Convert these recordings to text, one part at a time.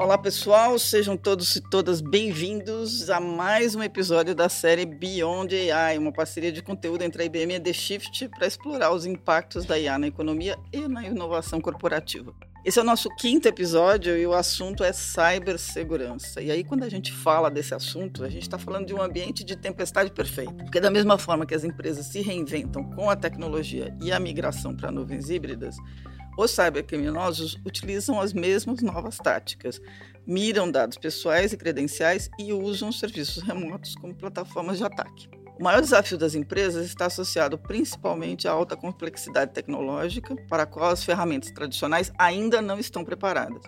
Olá pessoal, sejam todos e todas bem-vindos a mais um episódio da série Beyond AI, uma parceria de conteúdo entre a IBM e a The Shift para explorar os impactos da IA na economia e na inovação corporativa. Esse é o nosso quinto episódio e o assunto é cibersegurança. E aí, quando a gente fala desse assunto, a gente está falando de um ambiente de tempestade perfeita. Porque, da mesma forma que as empresas se reinventam com a tecnologia e a migração para nuvens híbridas, os cybercriminosos utilizam as mesmas novas táticas, miram dados pessoais e credenciais e usam serviços remotos como plataformas de ataque. O maior desafio das empresas está associado principalmente à alta complexidade tecnológica, para a qual as ferramentas tradicionais ainda não estão preparadas,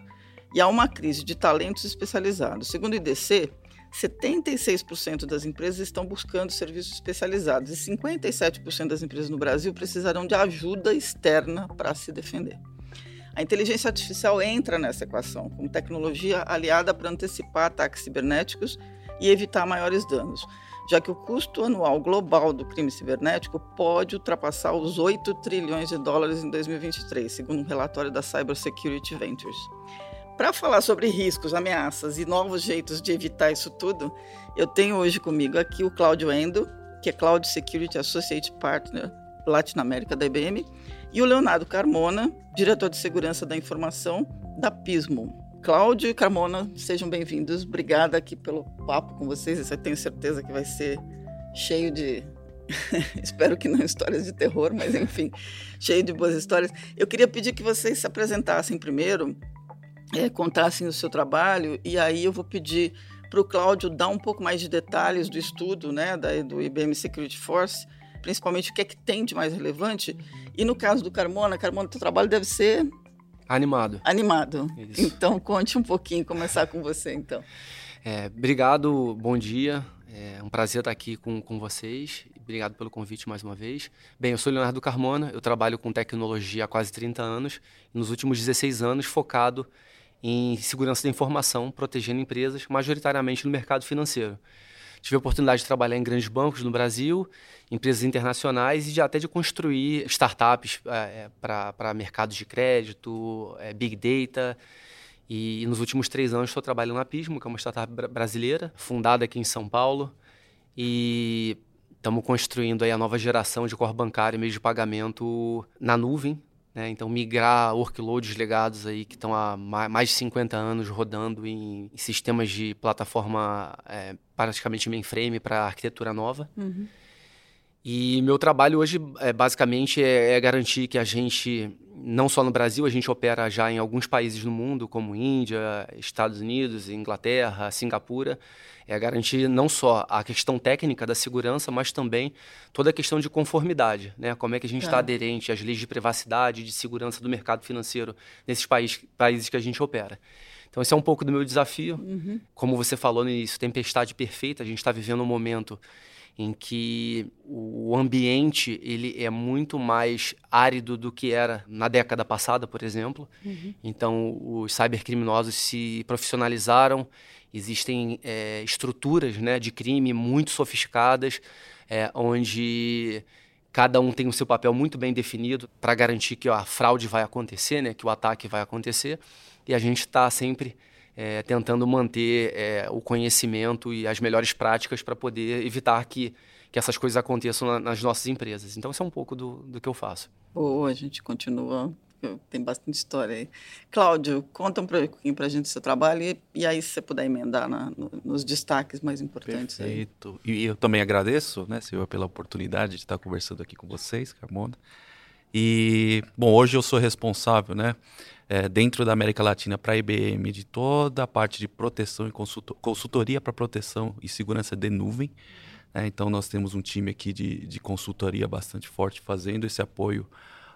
e há uma crise de talentos especializados. Segundo o IDC, 76% das empresas estão buscando serviços especializados e 57% das empresas no Brasil precisarão de ajuda externa para se defender. A inteligência artificial entra nessa equação como tecnologia aliada para antecipar ataques cibernéticos e evitar maiores danos, já que o custo anual global do crime cibernético pode ultrapassar os 8 trilhões de dólares em 2023, segundo um relatório da Cybersecurity Ventures. Para falar sobre riscos, ameaças e novos jeitos de evitar isso tudo, eu tenho hoje comigo aqui o Cláudio Endo, que é Cloud Security Associate Partner Latinoamérica da IBM, e o Leonardo Carmona, diretor de segurança da informação da Pismo. Cláudio e Carmona, sejam bem-vindos. Obrigada aqui pelo papo com vocês. Eu tenho certeza que vai ser cheio de espero que não histórias de terror, mas enfim, cheio de boas histórias. Eu queria pedir que vocês se apresentassem primeiro, é, contassem o seu trabalho e aí eu vou pedir para o Cláudio dar um pouco mais de detalhes do estudo né, da, do IBM Security Force, principalmente o que é que tem de mais relevante. E no caso do Carmona, Carmona, teu trabalho deve ser... Animado. Animado. Isso. Então, conte um pouquinho, começar com você, então. É, obrigado, bom dia. É um prazer estar aqui com, com vocês. Obrigado pelo convite mais uma vez. Bem, eu sou Leonardo Carmona, eu trabalho com tecnologia há quase 30 anos. Nos últimos 16 anos, focado em segurança da informação, protegendo empresas, majoritariamente no mercado financeiro. Tive a oportunidade de trabalhar em grandes bancos no Brasil, empresas internacionais e de, até de construir startups é, para mercados de crédito, é, big data. E, e, nos últimos três anos estou trabalhando na Pismo, que é uma startup brasileira, fundada aqui em São Paulo. E estamos construindo aí a nova geração de core bancário e meio de pagamento na nuvem, né? Então, migrar workloads legados aí que estão há mais de 50 anos rodando em, em sistemas de plataforma é, praticamente mainframe para arquitetura nova. Uhum. E meu trabalho hoje, é, basicamente, é, é, garantir que a gente, não só no Brasil, a gente opera já em alguns países no mundo, como Índia, Estados Unidos, Inglaterra, Singapura, é garantir não só a questão técnica da segurança, mas também toda a questão de conformidade, né? Como é que a gente está é. aderente às leis de privacidade e de segurança do mercado financeiro nesses países, países que a gente opera. Então, esse é um pouco do meu desafio. Uhum. Como você falou no início, tempestade perfeita. A gente está vivendo um momento em que o ambiente ele é muito mais árido do que era na década passada, por exemplo. Uhum. Então, os cybercriminosos se profissionalizaram Existem é, estruturas né, de crime muito sofisticadas, é, onde cada um tem o seu papel muito bem definido para garantir que ó, a fraude vai acontecer, né, que o ataque vai acontecer. E a gente está sempre é, tentando manter é, o conhecimento e as melhores práticas para poder evitar que, que essas coisas aconteçam na, nas nossas empresas. Então, isso é um pouco do, do que eu faço. Boa, a gente continua tem bastante história aí. Cláudio, conta um pouquinho para a gente do seu trabalho e, e, aí se você puder emendar na, no, nos destaques mais importantes. Perfeito. Aí. E eu também agradeço, né, Silvia, pela oportunidade de estar conversando aqui com vocês, Carmona. E, bom, hoje eu sou responsável, né, é, dentro da América Latina para a IBM de toda a parte de proteção e consultoria para proteção e segurança de nuvem. Né, então, nós temos um time aqui de, de consultoria bastante forte fazendo esse apoio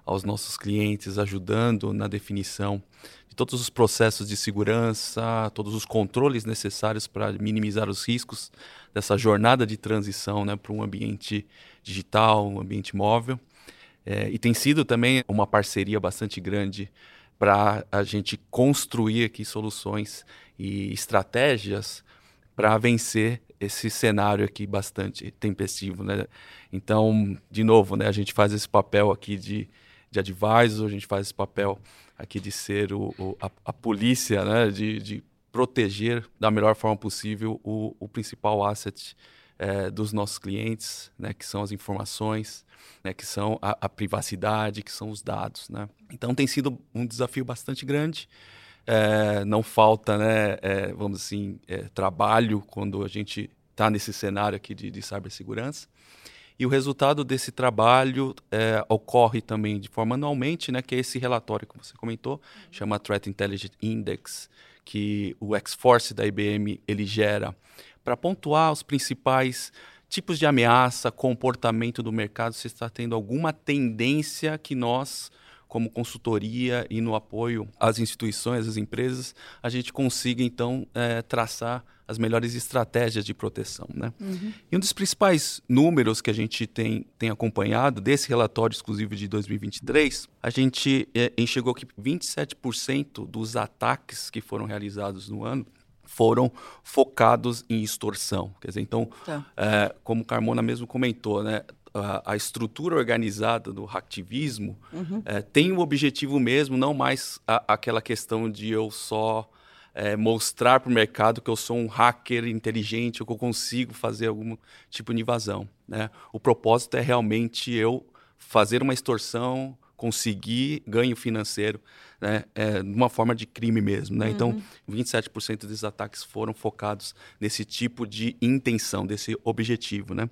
aos nossos clientes, ajudando na definição de todos os processos de segurança, todos os controles necessários para minimizar os riscos dessa jornada de transição né, para um ambiente digital, um ambiente móvel. É, e tem sido também uma parceria bastante grande para a gente construir aqui soluções e estratégias para vencer esse cenário aqui bastante tempestivo, né? Então, de novo, né, a gente faz esse papel aqui de de advisor, a gente faz esse papel aqui de ser o, o a, a, polícia, né, de, de proteger da melhor forma possível o, o principal asset é, dos nossos clientes, né, que são as informações, né, que são a, a, privacidade, que são os dados. Né? Então tem sido um desafio bastante grande. É, não falta, né, é, vamos assim, é, trabalho quando a gente está nesse cenário aqui de, de cibersegurança. E o resultado desse trabalho é, ocorre também de forma anualmente, né, que é esse relatório que você comentou, chama Threat Intelligence Index, que o X-Force da IBM ele gera para pontuar os principais tipos de ameaça, comportamento do mercado, se está tendo alguma tendência que nós como consultoria e no apoio às instituições, às empresas, a gente consiga então é, traçar as melhores estratégias de proteção. Né? Uhum. E um dos principais números que a gente tem, tem acompanhado desse relatório exclusivo de 2023, a gente é, enxergou que 27% dos ataques que foram realizados no ano foram focados em extorsão. Quer dizer, então, tá. é, como Carmona mesmo comentou, né, a, a, estrutura organizada do hacktivismo uhum. é, tem o objetivo mesmo, não mais a, aquela questão de eu só é, mostrar para o mercado que eu sou um hacker inteligente ou que eu consigo fazer algum tipo de invasão. Né? O propósito é realmente eu fazer uma extorsão, conseguir ganho financeiro né, é, uma forma de crime mesmo. Né? Então, uhum. Então, 27% dos ataques foram focados nesse tipo de intenção, desse objetivo. Né?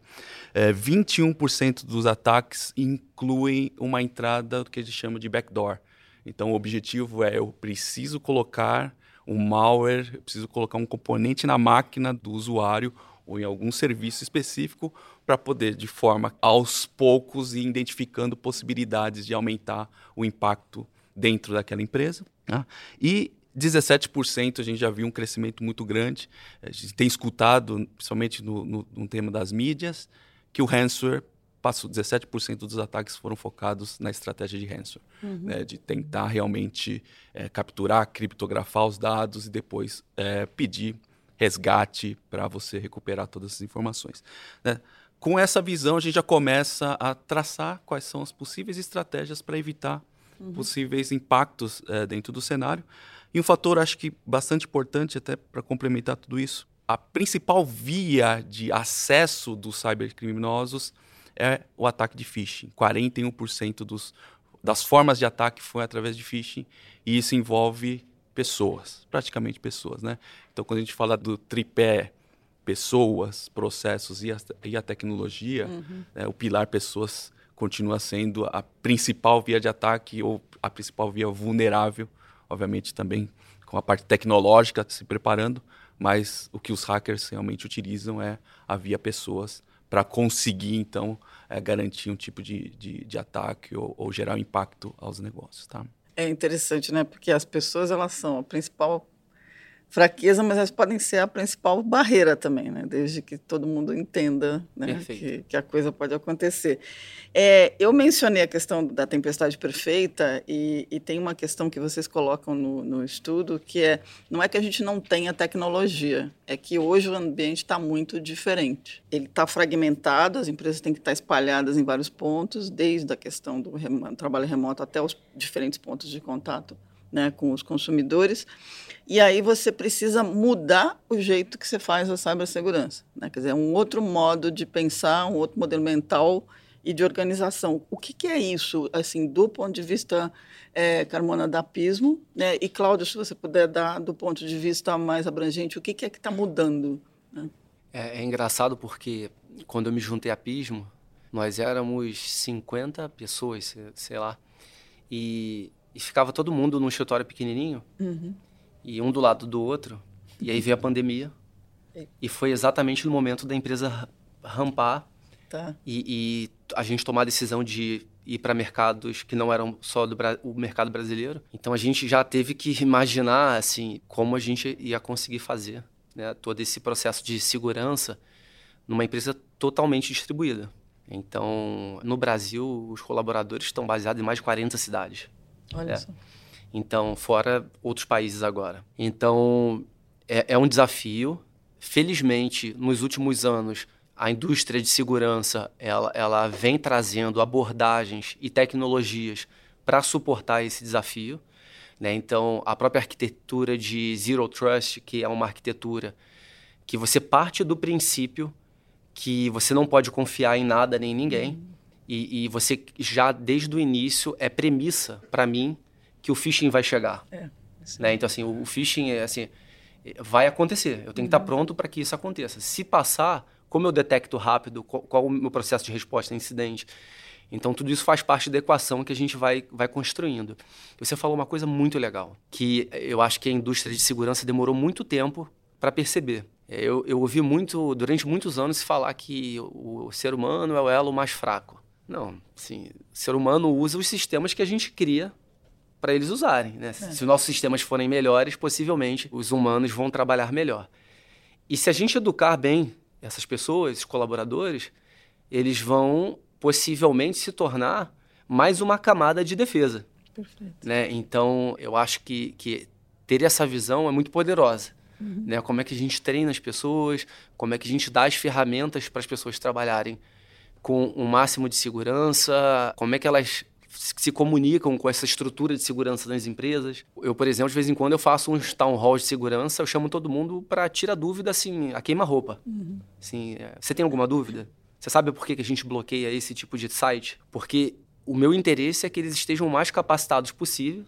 É, 21% dos ataques incluem uma entrada que a gente chama de backdoor. Então, o objetivo é eu preciso colocar um malware, eu preciso colocar um componente na máquina do usuário ou em algum serviço específico para poder, de forma aos poucos, ir identificando possibilidades de aumentar o impacto dentro daquela empresa. Né? E 17% a gente já viu um crescimento muito grande. A gente tem escutado, principalmente no, no, no tema das mídias, que o ransomware passou 17% dos ataques foram focados na estratégia de ransomware, uhum. né, de tentar realmente é, capturar, criptografar os dados e depois é, pedir resgate para você recuperar todas essas informações. Né? Com essa visão, a gente já começa a traçar quais são as possíveis estratégias para evitar uhum. possíveis impactos é, dentro do cenário. E um fator, acho que bastante importante, até para complementar tudo isso, a principal via de acesso dos cybercriminosos é o ataque de phishing. 41% dos, das formas de ataque foi através de phishing, e isso envolve pessoas, praticamente pessoas. Né? Então, quando a gente fala do tripé pessoas, processos e a, e a tecnologia, uhum. né, o pilar pessoas continua sendo a principal via de ataque ou a principal via vulnerável, obviamente também com a parte tecnológica se preparando, mas o que os hackers realmente utilizam é a via pessoas para conseguir então é, garantir um tipo de, de, de ataque ou, ou, gerar impacto aos negócios, tá? É interessante, né? Porque as pessoas elas são a principal fraqueza, mas elas podem ser a principal barreira também, né? Desde que todo mundo entenda né? que, que, a coisa pode acontecer. É, eu mencionei a questão da tempestade perfeita e, e tem uma questão que vocês colocam no, no, estudo que é não é que a gente não tenha tecnologia, é que hoje o ambiente está muito diferente. Ele está fragmentado, as empresas têm que estar espalhadas em vários pontos, desde a questão do rem trabalho remoto até os diferentes pontos de contato né, com os consumidores. E aí você precisa mudar o jeito que você faz a cibersegurança. Né? Quer dizer, um outro modo de pensar, um outro modelo mental e de organização. O que, que é isso, assim, do ponto de vista, é, Carmona, da Pismo? Né? E, Cláudio, se você puder dar do ponto de vista mais abrangente, o que, que é que está mudando? Né? É, é, engraçado porque quando eu me juntei a Pismo, nós éramos 50 pessoas, sei lá, e, e ficava todo mundo num escritório pequenininho, uhum e um do lado do outro. E aí veio a pandemia. E foi exatamente no momento da empresa rampar tá. e, e, a gente tomar a decisão de ir para mercados que não eram só do o mercado brasileiro. Então a gente já teve que imaginar assim como a gente ia conseguir fazer né, todo esse processo de segurança numa empresa totalmente distribuída. Então, no Brasil, os colaboradores estão baseados em mais de 40 cidades. Olha é. só. Então, fora outros países agora. Então, é, é um desafio. Felizmente, nos últimos anos, a indústria de segurança ela, ela vem trazendo abordagens e tecnologias para suportar esse desafio. Né? Então, a própria arquitetura de Zero Trust, que é uma arquitetura que você parte do princípio que você não pode confiar em nada nem em ninguém. Uhum. E, e, você já, desde o início, é premissa para mim que o phishing vai chegar. É, né? Então, assim, o, o phishing é assim, vai acontecer. Eu tenho que estar uhum. pronto para que isso aconteça. Se passar, como eu detecto rápido, qual, qual, o meu processo de resposta a incidente. Então, tudo isso faz parte da equação que a gente vai, vai construindo. Você falou uma coisa muito legal, que eu acho que a indústria de segurança demorou muito tempo para perceber. Eu, eu ouvi muito, durante muitos anos, falar que o ser humano é o elo mais fraco. Não, sim, o ser humano usa os sistemas que a gente cria para eles usarem. Né? É. Se os nossos sistemas forem melhores, possivelmente os humanos vão trabalhar melhor. E se a gente educar bem essas pessoas, esses colaboradores, eles vão possivelmente se tornar mais uma camada de defesa. Perfeito. Né? Então, eu acho que, que ter essa visão é muito poderosa. Uhum. Né? Como é que a gente treina as pessoas, como é que a gente dá as ferramentas para as pessoas trabalharem com o um máximo de segurança, como é que elas se comunicam com essa estrutura de segurança das empresas. Eu, por exemplo, de vez em quando eu faço uns town halls de segurança, eu chamo todo mundo para tirar dúvida, assim, a queima-roupa. Uhum. Assim, é, você tem alguma dúvida? Você sabe por que a gente bloqueia esse tipo de site? Porque o meu interesse é que eles estejam o mais capacitados possível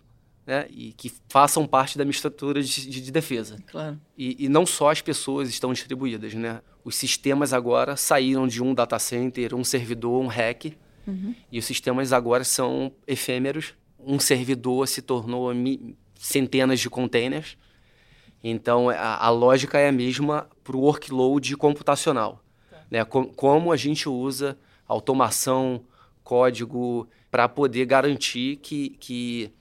né, e que façam parte da minha estrutura de, de, de defesa. Claro. E, e, não só as pessoas estão distribuídas, né? Os sistemas agora saíram de um data center, um servidor, um rack, uhum. e os sistemas agora são efêmeros. Um servidor se tornou centenas de containers. Então, a, a lógica é a mesma para o workload computacional. Tá. Né? Com, como a gente usa automação, código, para poder garantir que, que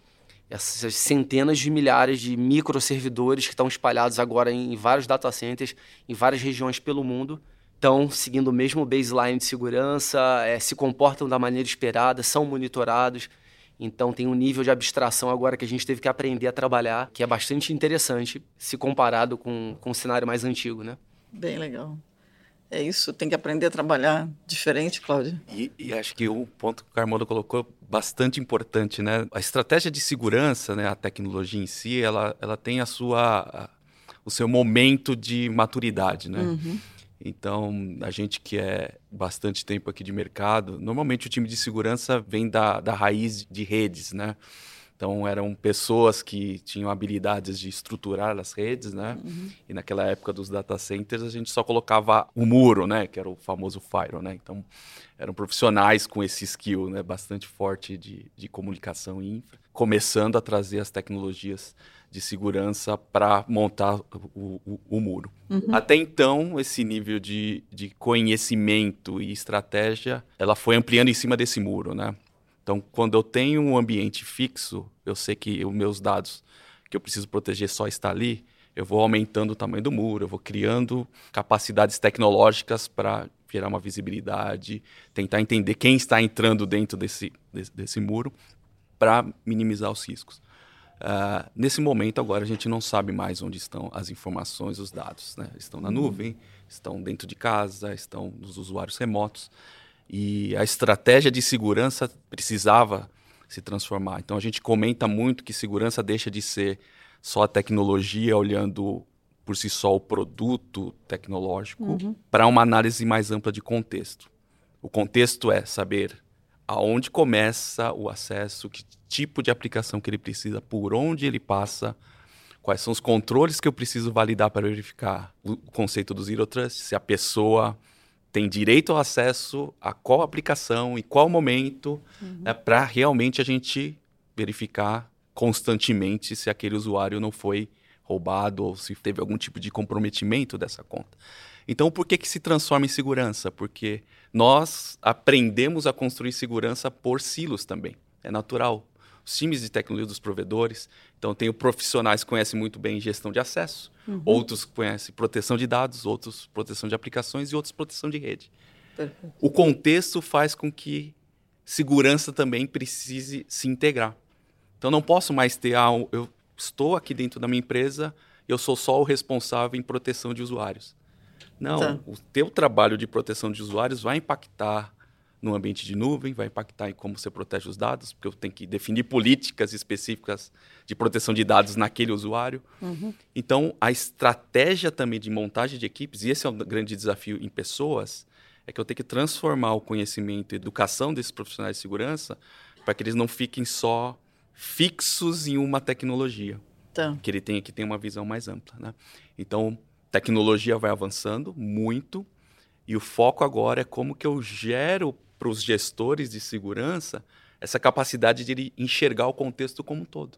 essas centenas de milhares de microservidores que estão espalhados agora em vários data centers, em várias regiões pelo mundo, estão seguindo o mesmo baseline de segurança, é, se comportam da maneira esperada, são monitorados. Então tem um nível de abstração agora que a gente teve que aprender a trabalhar, que é bastante interessante se comparado com, com o cenário mais antigo, né? Bem legal. É isso, tem que aprender a trabalhar diferente, Cláudio. E, e, acho que o ponto que o Carmondo colocou bastante importante, né? A estratégia de segurança, né, a tecnologia em si, ela, ela tem a sua, a, o seu momento de maturidade, né? Uhum. Então, a gente que é bastante tempo aqui de mercado, normalmente o time de segurança vem da, da raiz de redes, né? Então eram pessoas que tinham habilidades de estruturar as redes, né? Uhum. E naquela época dos data centers a gente só colocava o muro, né? Que era o famoso firewall, né? Então eram profissionais com esse skill, né? Bastante forte de, de comunicação e infra, começando a trazer as tecnologias de segurança para montar o, o, o muro. Uhum. Até então, esse nível de, de conhecimento e estratégia, ela foi ampliando em cima desse muro, né? Então, quando eu tenho um ambiente fixo, eu sei que os meus dados que eu preciso proteger só está ali, eu vou aumentando o tamanho do muro, eu vou criando capacidades tecnológicas para gerar uma visibilidade, tentar entender quem está entrando dentro desse, desse, desse muro para minimizar os riscos. Uh, nesse momento, agora, a gente não sabe mais onde estão as informações, os dados. Né? Estão na nuvem, estão dentro de casa, estão nos usuários remotos e a estratégia de segurança precisava se transformar. Então a gente comenta muito que segurança deixa de ser só a tecnologia olhando por si só o produto tecnológico uhum. para uma análise mais ampla de contexto. O contexto é saber aonde começa o acesso, que tipo de aplicação que ele precisa, por onde ele passa, quais são os controles que eu preciso validar para verificar o conceito do Zero Trust, se a pessoa tem direito ao acesso a qual aplicação e qual momento, uhum. né, para realmente a gente verificar constantemente se aquele usuário não foi roubado ou se teve algum tipo de comprometimento dessa conta. Então, por que, que se transforma em segurança? Porque nós aprendemos a construir segurança por silos também. É natural os times de tecnologia dos provedores. Então, tenho profissionais que conhecem muito bem gestão de acesso, uhum. outros conhecem proteção de dados, outros proteção de aplicações e outros proteção de rede. Perfeito. O contexto faz com que segurança também precise se integrar. Então, não posso mais ter, ah, eu estou aqui dentro da minha empresa, eu sou só o responsável em proteção de usuários. Não, tá. o teu trabalho de proteção de usuários vai impactar no ambiente de nuvem, vai impactar em como você protege os dados, porque eu tenho que definir políticas específicas de proteção de dados naquele usuário. Uhum. Então, a estratégia também de montagem de equipes, e esse é um grande desafio em pessoas, é que eu tenho que transformar o conhecimento e educação desses profissionais de segurança para que eles não fiquem só fixos em uma tecnologia. Tá. Que ele tenha que ter uma visão mais ampla. Né? Então, tecnologia vai avançando muito e o foco agora é como que eu gero para os gestores de segurança essa capacidade de enxergar o contexto como um todo.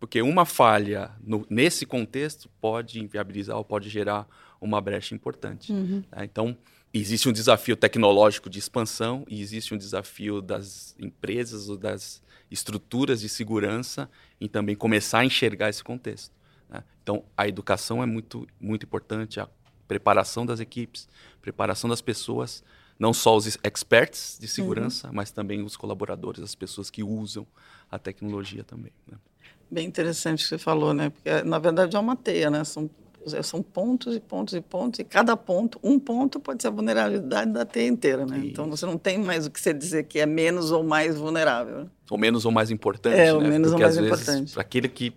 Porque uma falha no, nesse contexto pode inviabilizar ou pode gerar uma brecha importante. Uhum. Tá? Então, existe um desafio tecnológico de expansão e existe um desafio das empresas ou das estruturas de segurança em também começar a enxergar esse contexto. Né? Então, a educação é muito, muito importante, a preparação das equipes, preparação das pessoas, não só os experts de segurança, uhum. mas também os colaboradores, as pessoas que usam a tecnologia também. Né? Bem interessante o que você falou, né? Porque, na verdade, é uma teia, né? São são pontos e pontos e pontos, e cada ponto, um ponto pode ser a vulnerabilidade da teia inteira, né? Isso. Então você não tem mais o que você dizer que é menos ou mais vulnerável. Ou menos ou mais importante, é, ou né? menos Porque, ou mais importante. Para aquele que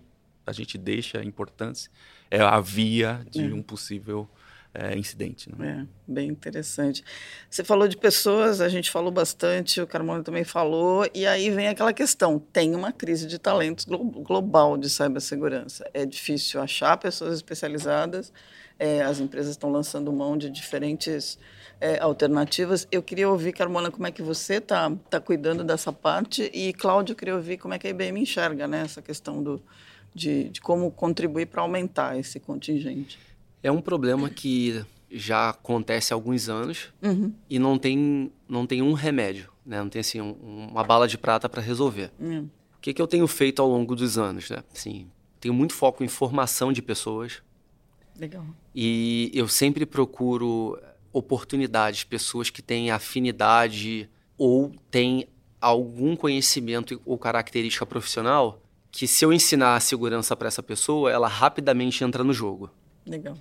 a gente deixa a importância, é a via de é. um possível é, incidente. Né? É, bem interessante. Você falou de pessoas, a gente falou bastante, o Carmona também falou, e aí vem aquela questão: tem uma crise de talentos glo global de cibersegurança. É difícil achar pessoas especializadas, é, as empresas estão lançando mão de diferentes é, alternativas. Eu queria ouvir, Carmona, como é que você está tá cuidando dessa parte, e Cláudio, eu queria ouvir como é que a IBM enxerga né, essa questão do, de, de como contribuir para aumentar esse contingente. É um problema que já acontece há alguns anos uhum. e não tem, não tem um remédio, né? não tem assim, um, uma bala de prata para resolver. Uhum. O que, que eu tenho feito ao longo dos anos? Né? Assim, tenho muito foco em formação de pessoas. Legal. E eu sempre procuro oportunidades, pessoas que têm afinidade ou têm algum conhecimento ou característica profissional que se eu ensinar a segurança para essa pessoa, ela rapidamente entra no jogo. Legal.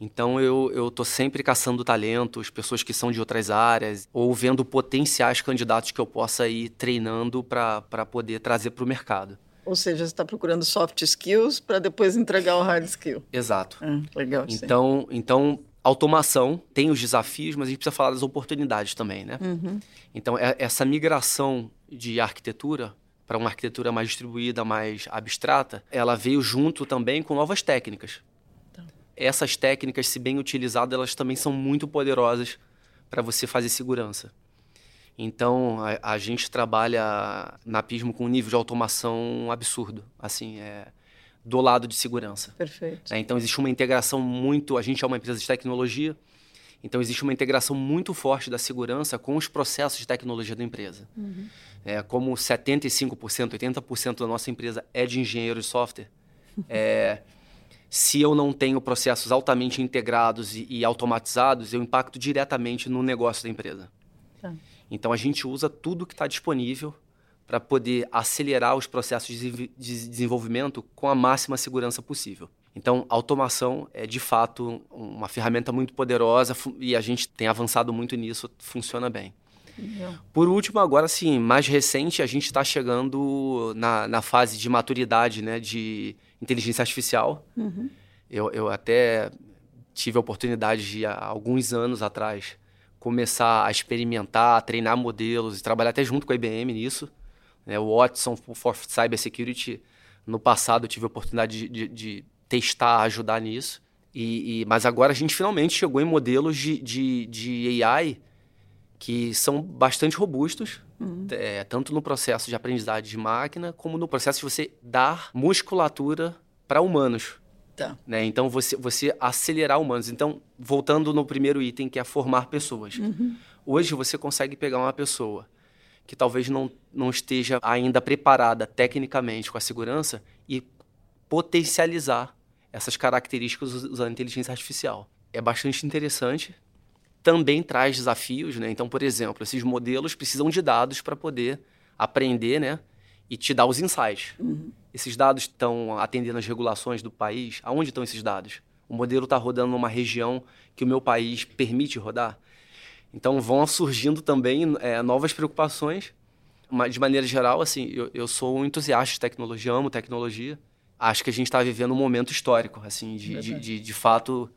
Então eu, eu tô sempre caçando talentos, pessoas que são de outras áreas, ou vendo potenciais candidatos que eu possa ir treinando para poder trazer para o mercado. Ou seja, você está procurando soft skills para depois entregar o hard skill. Exato. É, legal. Então, então, automação tem os desafios, mas a gente precisa falar das oportunidades também, né? Uhum. Então, é, essa migração de arquitetura para uma arquitetura mais distribuída, mais abstrata, ela veio junto também com novas técnicas essas técnicas, se bem utilizadas, elas também são muito poderosas para você fazer segurança. Então, a, a, gente trabalha na Pismo com um nível de automação absurdo, assim, é do lado de segurança. Perfeito. É, então, existe uma integração muito... A gente é uma empresa de tecnologia, então existe uma integração muito forte da segurança com os processos de tecnologia da empresa. Uhum. É, como 75%, 80% da nossa empresa é de engenheiro de software, é se eu não tenho processos altamente integrados e, e automatizados, eu impacto diretamente no negócio da empresa. Tá. Então a gente usa tudo que está disponível para poder acelerar os processos de desenvolvimento com a máxima segurança possível. Então, automação é de fato uma ferramenta muito poderosa e a gente tem avançado muito nisso, funciona bem. Por último, agora sim, mais recente, a gente está chegando na, na fase de maturidade né, de inteligência artificial. Uhum. Eu, eu até tive a oportunidade de, há alguns anos atrás, começar a experimentar, a treinar modelos e trabalhar até junto com a IBM nisso. Né? O Watson for Cybersecurity, no passado eu tive a oportunidade de, de, de testar, ajudar nisso. E, e, mas agora a gente finalmente chegou em modelos de, de, de AI que são bastante robustos, uhum. é, tanto no processo de aprendizagem de máquina, como no processo de você dar musculatura para humanos. Tá. Né? Então, você, você acelerar humanos. Então, voltando no primeiro item, que é formar pessoas. Uhum. Hoje, você consegue pegar uma pessoa que talvez não, não esteja ainda preparada tecnicamente com a segurança e potencializar essas características usando inteligência artificial. É bastante interessante, também traz desafios, né? Então, por exemplo, esses modelos precisam de dados para poder aprender, né? E te dar os insights. Uhum. Esses dados estão atendendo as regulações do país? Aonde estão esses dados? O modelo está rodando numa região que o meu país permite rodar? Então vão surgindo também é, novas preocupações. Mas, de maneira geral, assim, eu, eu sou um entusiasta de tecnologia, amo tecnologia. Acho que a gente está vivendo um momento histórico, assim, de, de, de, de fato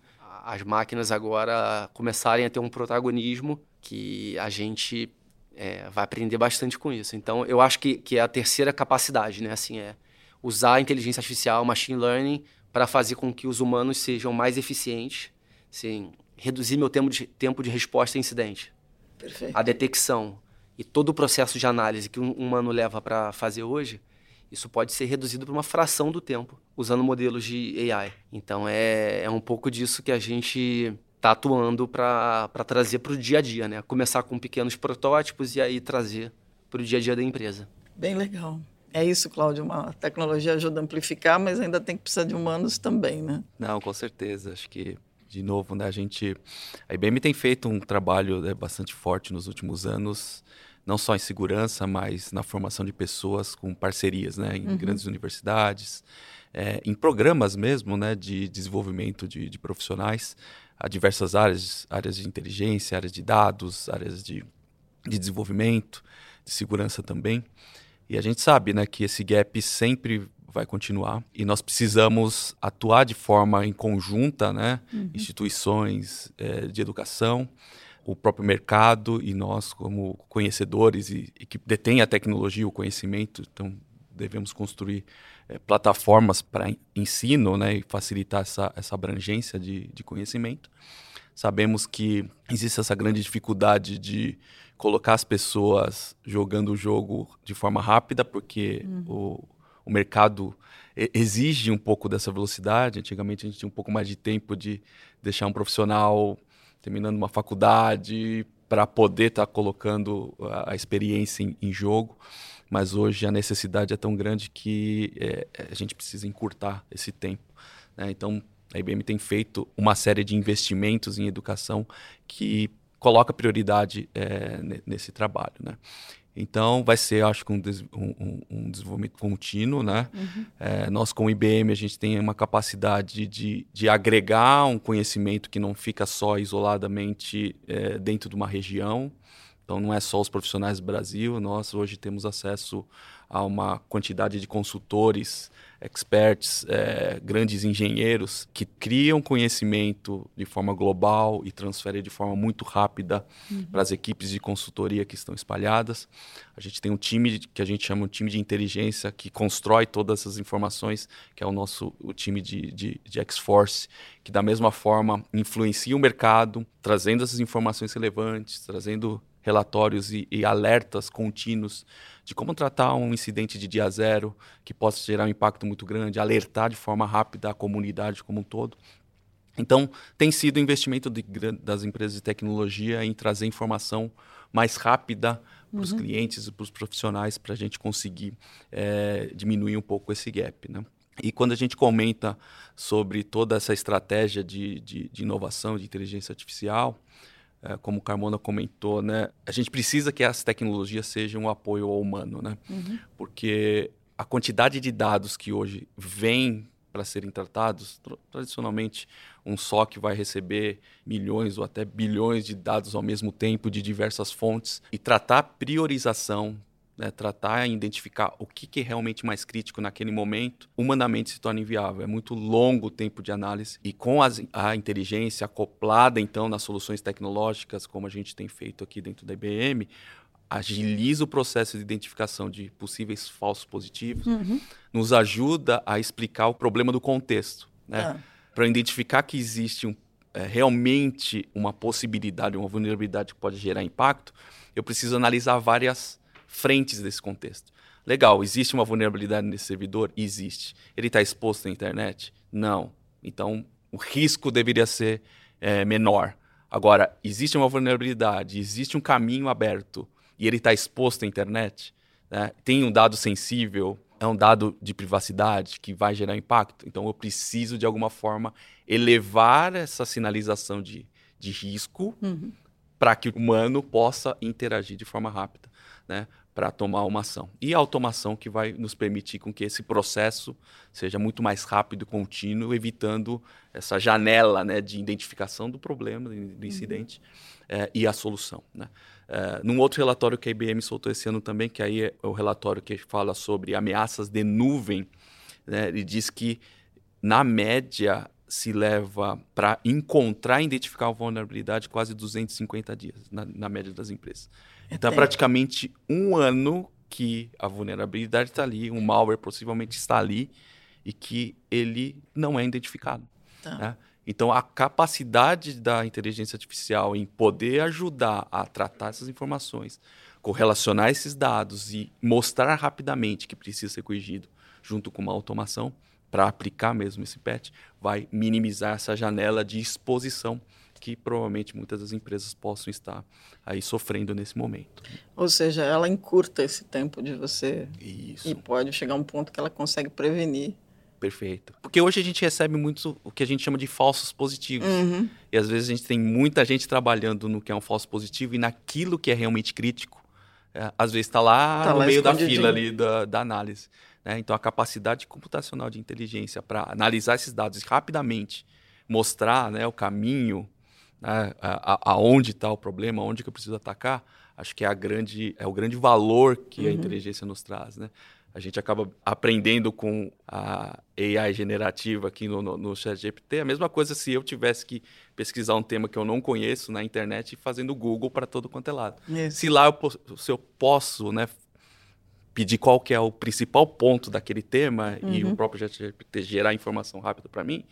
as máquinas agora começarem a ter um protagonismo que a gente é, vai aprender bastante com isso. Então, eu acho que, que é a terceira capacidade, né? Assim, é usar a inteligência artificial, machine learning, para fazer com que os humanos sejam mais eficientes, assim, reduzir meu tempo de, tempo de resposta a incidente. Perfeito. A detecção e todo o processo de análise que um humano leva para fazer hoje, isso pode ser reduzido para uma fração do tempo, usando modelos de AI. Então, é, é um pouco disso que a gente está atuando para trazer para o dia a dia, né? Começar com pequenos protótipos e aí trazer para o dia a dia da empresa. Bem legal. É isso, Cláudio. Uma tecnologia ajuda a amplificar, mas ainda tem que precisar de humanos também, né? Não, com certeza. Acho que de novo, né, a gente, a IBM tem feito um trabalho né, bastante forte nos últimos anos, não só em segurança, mas na formação de pessoas com parcerias, né, em uhum. grandes universidades, é, em programas mesmo, né, de desenvolvimento de, de profissionais a diversas áreas, áreas de inteligência, áreas de dados, áreas de, de desenvolvimento, de segurança também. E a gente sabe né, que esse gap sempre vai continuar e nós precisamos atuar de forma em conjunta, né? Uhum. Instituições é, de educação, o próprio mercado e nós como conhecedores e, e que detêm a tecnologia, o conhecimento, então devemos construir é, plataformas para ensino né, e facilitar essa, essa abrangência de, de conhecimento. Sabemos que existe essa grande dificuldade de colocar as pessoas jogando o jogo de forma rápida, porque uhum. o, o mercado exige um pouco dessa velocidade. Antigamente a gente tinha um pouco mais de tempo de deixar um profissional terminando uma faculdade para poder estar tá colocando a, experiência em, em jogo mas hoje a necessidade é tão grande que é, é, a gente precisa encurtar esse tempo. Né? Então, a IBM tem feito uma série de investimentos em educação que coloca prioridade é, nesse trabalho. Né? Então, vai ser, acho que, um, um, um desenvolvimento contínuo. Né? Uhum. É, nós, com o IBM, a gente tem uma capacidade de, de agregar um conhecimento que não fica só isoladamente é, dentro de uma região, então não é só os profissionais do Brasil, nós hoje temos acesso a uma quantidade de consultores, experts, é, grandes engenheiros que criam conhecimento de forma global e transferem de forma muito rápida uhum. para as equipes de consultoria que estão espalhadas. A gente tem um time que a gente chama um time de inteligência que constrói todas essas informações, que é o nosso o time de, de, de X-Force, que da mesma forma influencia o mercado, trazendo essas informações relevantes, trazendo relatórios e, e, alertas contínuos de como tratar um incidente de dia zero que possa gerar um impacto muito grande, alertar de forma rápida a comunidade como um todo. Então, tem sido o investimento de, das empresas de tecnologia em trazer informação mais rápida para os uhum. clientes e para os profissionais para a gente conseguir é, diminuir um pouco esse gap. Né? E quando a gente comenta sobre toda essa estratégia de, de, de inovação, de inteligência artificial, como o Carmona comentou, né, a gente precisa que as tecnologias sejam um apoio ao humano, né? Uhum. Porque a quantidade de dados que hoje vem para serem tratados, tradicionalmente um SOC vai receber milhões ou até bilhões de dados ao mesmo tempo de diversas fontes e tratar priorização né, tratar e identificar o que, que, é realmente mais crítico naquele momento, humanamente se torna inviável. É muito longo o tempo de análise e com as, a inteligência acoplada, então, nas soluções tecnológicas, como a gente tem feito aqui dentro da IBM, agiliza o processo de identificação de possíveis falsos positivos, uhum. nos ajuda a explicar o problema do contexto, né? Ah. Para identificar que existe um, é, realmente uma possibilidade, uma vulnerabilidade que pode gerar impacto, eu preciso analisar várias frentes desse contexto. Legal, existe uma vulnerabilidade nesse servidor? Existe. Ele está exposto à internet? Não. Então, o risco deveria ser é, menor. Agora, existe uma vulnerabilidade, existe um caminho aberto e ele está exposto à internet, né? tem um dado sensível, é um dado de privacidade que vai gerar impacto. Então, eu preciso, de alguma forma, elevar essa sinalização de, de risco uhum. para que o humano possa interagir de forma rápida né, para tomar uma ação. E a automação que vai nos permitir com que esse processo seja muito mais rápido e contínuo, evitando essa janela né, de identificação do problema, do uhum. incidente, uhum. é, e a solução. Né? É, num outro relatório que a IBM soltou esse ano também, que aí é o relatório que fala sobre ameaças de nuvem, né, ele diz que, na média, se leva para encontrar e identificar a vulnerabilidade quase 250 dias, na, na média das empresas. Então, é praticamente um ano que a vulnerabilidade está ali, um malware possivelmente está ali e que ele não é identificado. Tá. Né? Então, a capacidade da inteligência artificial em poder ajudar a tratar essas informações, correlacionar esses dados e mostrar rapidamente que precisa ser corrigido junto com uma automação para aplicar mesmo esse patch, vai minimizar essa janela de exposição que provavelmente muitas das empresas possam estar aí sofrendo nesse momento. Ou seja, ela encurta esse tempo de você Isso. e pode chegar a um ponto que ela consegue prevenir. Perfeito. Porque hoje a gente recebe muito o que a gente chama de falsos positivos. Uhum. E às vezes a gente tem muita gente trabalhando no que é um falso positivo e naquilo que é realmente crítico, é, às vezes está lá tá no lá meio da fila ali da, da análise. Né? Então a capacidade computacional de inteligência para analisar esses dados rapidamente, mostrar né, o caminho né, aonde está o problema, onde que eu preciso atacar, acho que é, a grande, é o grande valor que uhum. a inteligência nos traz. Né? A gente acaba aprendendo com a AI generativa aqui no, no, no ChatGPT. A mesma coisa se eu tivesse que pesquisar um tema que eu não conheço na internet e fazendo Google para todo quanto é lado. Isso. Se lá eu, se eu posso né, pedir qual que é o principal ponto daquele tema uhum. e o próprio ChatGPT gerar informação rápida para mim,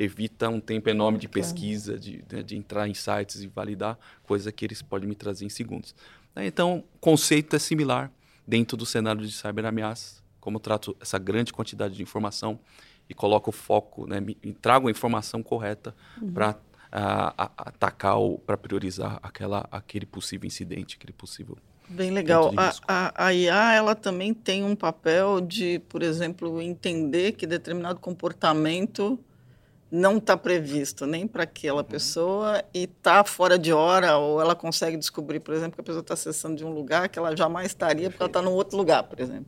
evita um tempo enorme de pesquisa, de, de, de, entrar em sites e validar, coisa que eles podem me trazer em segundos. Né, então, o conceito é similar dentro do cenário de cyberameaças, como eu trato essa grande quantidade de informação e coloco o foco, né, me, trago a informação correta uhum. para atacar ou para priorizar aquela, aquele possível incidente, aquele possível Bem legal. A, a, a, IA ela também tem um papel de, por exemplo, entender que determinado comportamento não está previsto nem para aquela uhum. pessoa e está fora de hora, ou ela consegue descobrir, por exemplo, que a pessoa está acessando de um lugar que ela jamais estaria porque ela está num outro lugar, por exemplo.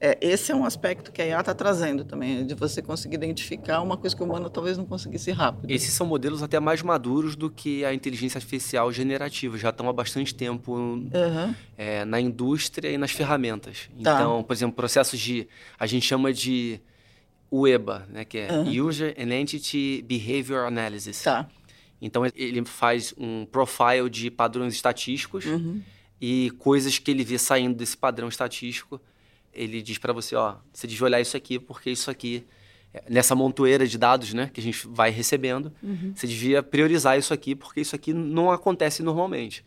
É, esse é um aspecto que a IA está trazendo também, de você conseguir identificar uma coisa que o humano talvez não conseguisse rápido. Esses são modelos até mais maduros do que a inteligência artificial generativa, já estão há bastante tempo uhum. é, na indústria e nas ferramentas. Tá. Então, por exemplo, processos de. A gente chama de UEBA, né, que é uhum. User and Entity Behavior Analysis. Tá. Então ele faz um profile de padrões estatísticos uhum. e coisas que ele vê saindo desse padrão estatístico. Ele diz para você, ó, você devia olhar isso aqui porque isso aqui é, nessa montoeira de dados, né, que a gente vai recebendo, uhum. você devia priorizar isso aqui porque isso aqui não acontece normalmente.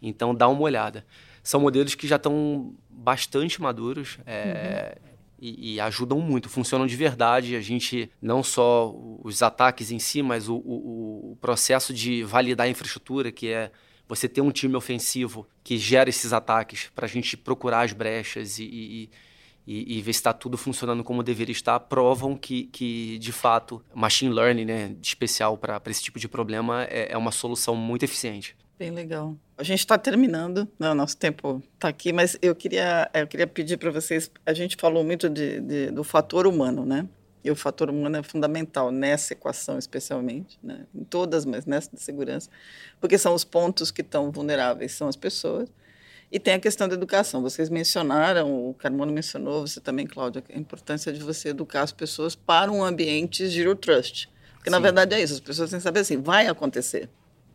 Então dá uma olhada. São modelos que já estão bastante maduros. É, uhum e, e, ajudam muito, funcionam de verdade. A gente, não só os ataques em si, mas o, o, o, processo de validar a infraestrutura, que é você ter um time ofensivo que gera esses ataques para a gente procurar as brechas e, e, e, e ver se está tudo funcionando como deveria estar, provam que, que de fato, machine learning, né, especial para esse tipo de problema, é, é uma solução muito eficiente. Bem legal. A gente está terminando, né? o nosso tempo está aqui, mas eu queria, eu queria pedir para vocês. A gente falou muito de, de, do fator humano, né? E o fator humano é fundamental nessa equação, especialmente, né? em todas, mas nessa de segurança, porque são os pontos que estão vulneráveis, são as pessoas. E tem a questão da educação. Vocês mencionaram, o Carmona mencionou, você também, Cláudia, a importância de você educar as pessoas para um ambiente zero trust. Porque, Sim. na verdade, é isso. As pessoas têm que saber assim, vai acontecer.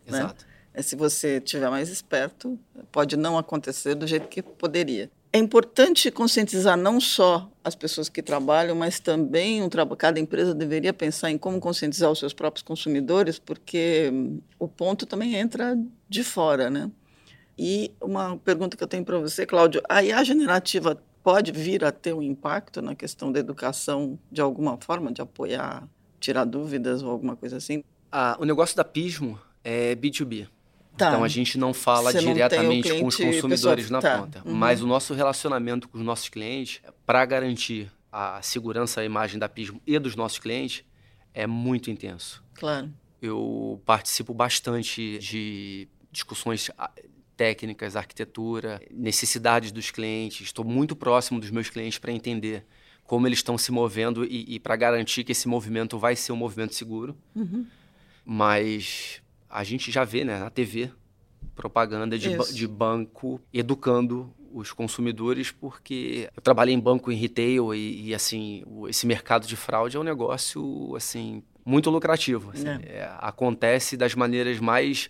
Né? Exato. Né? É, se você tiver mais esperto, pode não acontecer do jeito que poderia. É importante conscientizar não só as pessoas que trabalham, mas também um cada empresa deveria pensar em como conscientizar os seus próprios consumidores, porque hum, o ponto também entra de fora, né? E uma pergunta que eu tenho para você, Cláudio, a IA generativa pode vir a ter um impacto na questão da educação de alguma forma, de apoiar, tirar dúvidas ou alguma coisa assim? Ah, o negócio da Pismo é B2B. Tá. Então a gente não fala Você diretamente não com os consumidores na tá. ponta. Uhum. Mas o nosso relacionamento com os nossos clientes, para garantir a segurança, a imagem da Pismo e dos nossos clientes, é muito intenso. Claro. Eu participo bastante de discussões técnicas, arquitetura, necessidades dos clientes. Estou muito próximo dos meus clientes para entender como eles estão se movendo e, e para garantir que esse movimento vai ser um movimento seguro. Uhum. Mas a gente já vê né, na TV propaganda de, ba de banco educando os consumidores, porque eu trabalhei em banco em retail e, e, assim esse mercado de fraude é um negócio assim muito lucrativo. Assim, é. É, acontece das maneiras mais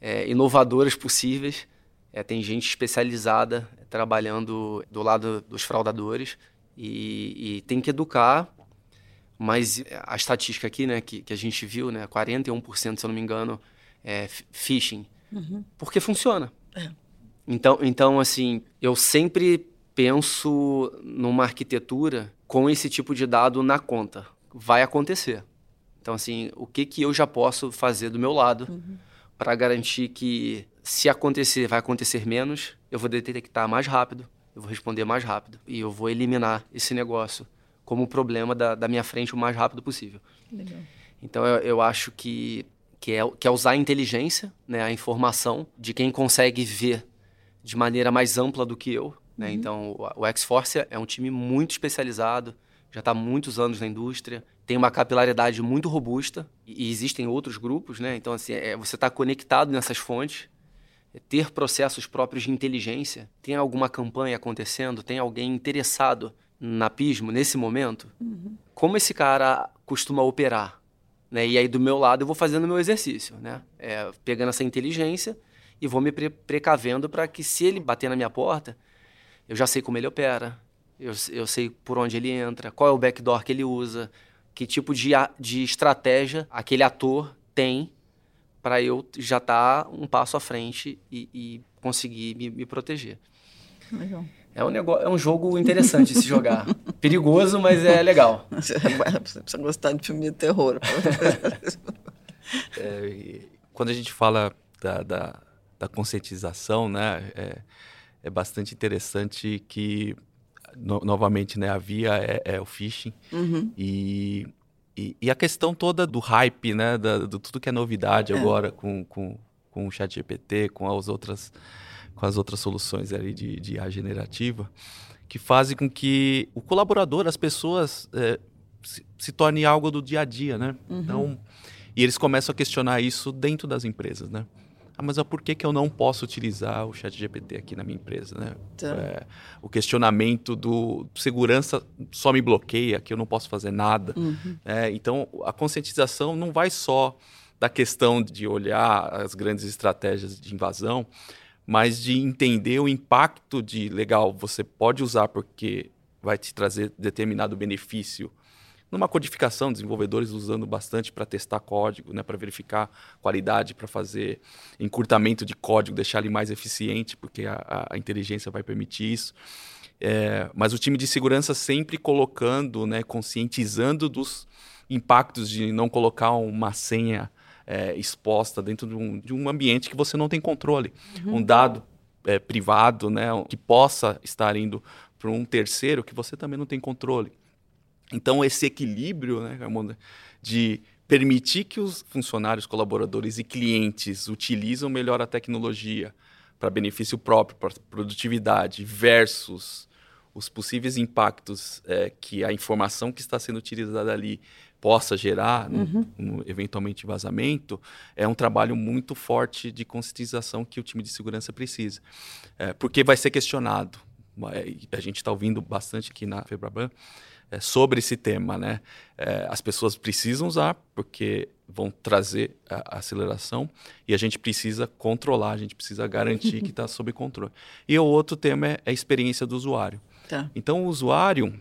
é, inovadoras possíveis. É, tem gente especializada trabalhando do lado dos fraudadores e, e, tem que educar. Mas a estatística aqui, né, que, que a gente viu, né, 41%, se eu não me engano, é phishing. Uhum. Porque funciona. É. Então, então, assim, eu sempre penso numa arquitetura com esse tipo de dado na conta. Vai acontecer. Então, assim, o que, que eu já posso fazer do meu lado uhum. para garantir que, se acontecer, vai acontecer menos, eu vou detectar mais rápido, eu vou responder mais rápido e eu vou eliminar esse negócio como problema da, da minha frente o mais rápido possível. Legal. Então, eu, eu acho que, que, é, que é usar a inteligência, né, a informação de quem consegue ver de maneira mais ampla do que eu. Né? Uhum. Então, o, o X-Force é um time muito especializado, já está há muitos anos na indústria, tem uma capilaridade muito robusta e, existem outros grupos, né? Então, assim, é, você está conectado nessas fontes, é ter processos próprios de inteligência. Tem alguma campanha acontecendo? Tem alguém interessado na Pismo nesse momento? Uhum. Como esse cara costuma operar? Né? E aí, do meu lado, eu vou fazendo o meu exercício, né? É, pegando essa inteligência e vou me pre precavendo para que, se ele bater na minha porta, eu já sei como ele opera, eu, eu sei por onde ele entra, qual é o backdoor que ele usa, que tipo de, de estratégia aquele ator tem para eu já estar tá um passo à frente e, e conseguir me, me, proteger. Legal. É um, negócio, é um jogo interessante se jogar. Perigoso, mas é legal. Você precisa gostar de filme de terror. é, quando a gente fala da, da, da conscientização, né, é, é bastante interessante que no, novamente, né, a via é, é o phishing. Uhum. E, e, e, a questão toda do hype, né, da, do tudo que é novidade é. agora com, com, com o chat GPT, com as outras, com as outras soluções ali de, de IA generativa, que fazem com que o colaborador, as pessoas, é, se, se, torne algo do dia a dia, né? Uhum. Então, e eles começam a questionar isso dentro das empresas, né? Ah, mas por que, que eu não posso utilizar o chat GPT aqui na minha empresa? Né? Tá. É, o questionamento do segurança só me bloqueia, que eu não posso fazer nada. Uhum. É, então, a conscientização não vai só da questão de olhar as grandes estratégias de invasão, mas de entender o impacto de, legal, você pode usar porque vai te trazer determinado benefício numa codificação, desenvolvedores usando bastante para testar código, né, para verificar qualidade, para fazer encurtamento de código, deixar ele mais eficiente, porque a, a inteligência vai permitir isso. É, mas o time de segurança sempre colocando, né, conscientizando dos impactos de não colocar uma senha é, exposta dentro de um, de um, ambiente que você não tem controle. Uhum. Um dado é, privado, né, que possa estar indo para um terceiro que você também não tem controle. Então, esse equilíbrio, né, de permitir que os funcionários, colaboradores e clientes utilizam melhor a tecnologia para benefício próprio, para produtividade, versus os possíveis impactos é, que a informação que está sendo utilizada ali possa gerar, uhum. no, eventualmente vazamento, é um trabalho muito forte de conscientização que o time de segurança precisa. É, porque vai ser questionado. A gente está ouvindo bastante aqui na Febraban é, sobre esse tema, né? É, as pessoas precisam usar porque vão trazer a, a, aceleração e a gente precisa controlar, a gente precisa garantir que está sob controle. E o outro tema é, é a experiência do usuário. Tá. Então o usuário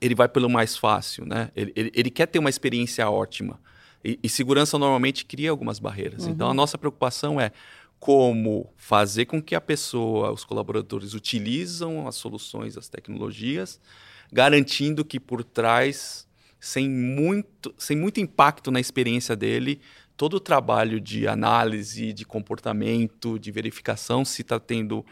ele vai pelo mais fácil, né? Ele, ele, ele quer ter uma experiência ótima e, e, segurança normalmente cria algumas barreiras. Uhum. Então a nossa preocupação é como fazer com que a pessoa, os colaboradores utilizam as soluções, as tecnologias garantindo que por trás, sem muito, sem muito impacto na experiência dele, todo o trabalho de análise, de comportamento, de verificação se está tendo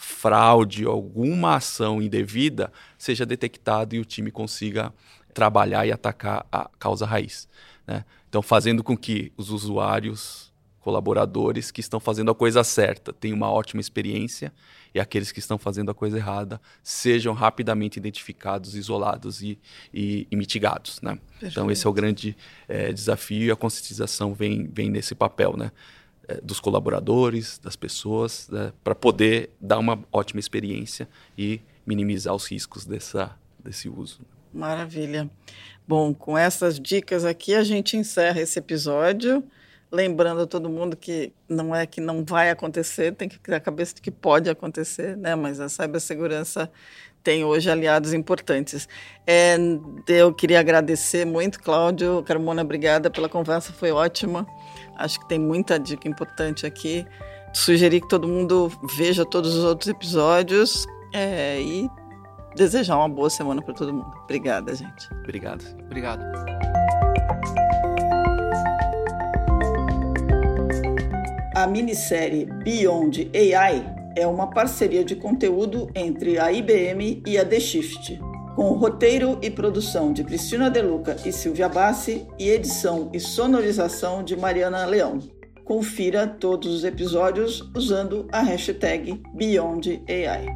fraude, alguma ação indevida, seja detectado e o time consiga trabalhar e atacar a causa raiz. Né? Então, fazendo com que os usuários colaboradores que estão fazendo a coisa certa, tenham uma ótima experiência e aqueles que estão fazendo a coisa errada sejam rapidamente identificados, isolados e, e, e mitigados. Né? Então, esse é o grande é, desafio e a conscientização vem, vem nesse papel. Né? É, dos colaboradores, das pessoas, né? para poder dar uma ótima experiência e minimizar os riscos dessa, desse uso. Maravilha. Bom, com essas dicas aqui a gente encerra esse episódio. Lembrando a todo mundo que não é que não vai acontecer, tem que ter a cabeça de que pode acontecer, né? Mas a cibersegurança tem hoje aliados importantes. É, eu queria agradecer muito, Cláudio. Carmona, obrigada pela conversa, foi ótima. Acho que tem muita dica importante aqui. Sugerir que todo mundo veja todos os outros episódios é, e desejar uma boa semana para todo mundo. Obrigada, gente. Obrigado. Obrigado. A minissérie Beyond AI é uma parceria de conteúdo entre a IBM e a The Shift, com roteiro e produção de Cristina Deluca e Silvia Bassi e edição e sonorização de Mariana Leão. Confira todos os episódios usando a hashtag BeyondAI.